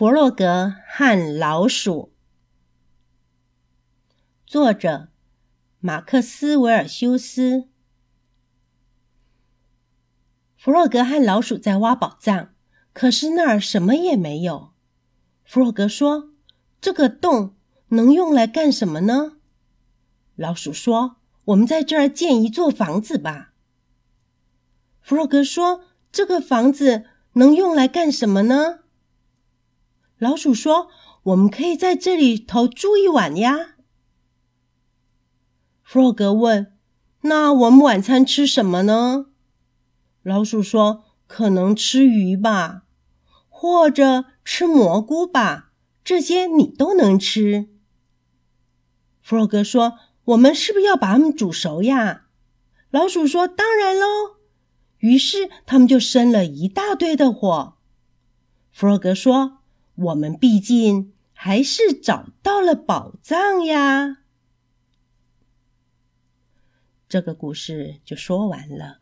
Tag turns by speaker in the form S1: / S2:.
S1: 弗洛格和老鼠，作者马克思·维尔修斯。弗洛格和老鼠在挖宝藏，可是那儿什么也没有。弗洛格说：“这个洞能用来干什么呢？”老鼠说：“我们在这儿建一座房子吧。”弗洛格说：“这个房子能用来干什么呢？”老鼠说：“我们可以在这里头住一晚呀。”弗洛格问：“那我们晚餐吃什么呢？”老鼠说：“可能吃鱼吧，或者吃蘑菇吧，这些你都能吃。”弗洛格说：“我们是不是要把它们煮熟呀？”老鼠说：“当然喽。”于是他们就生了一大堆的火。弗洛格说。我们毕竟还是找到了宝藏呀！这个故事就说完了。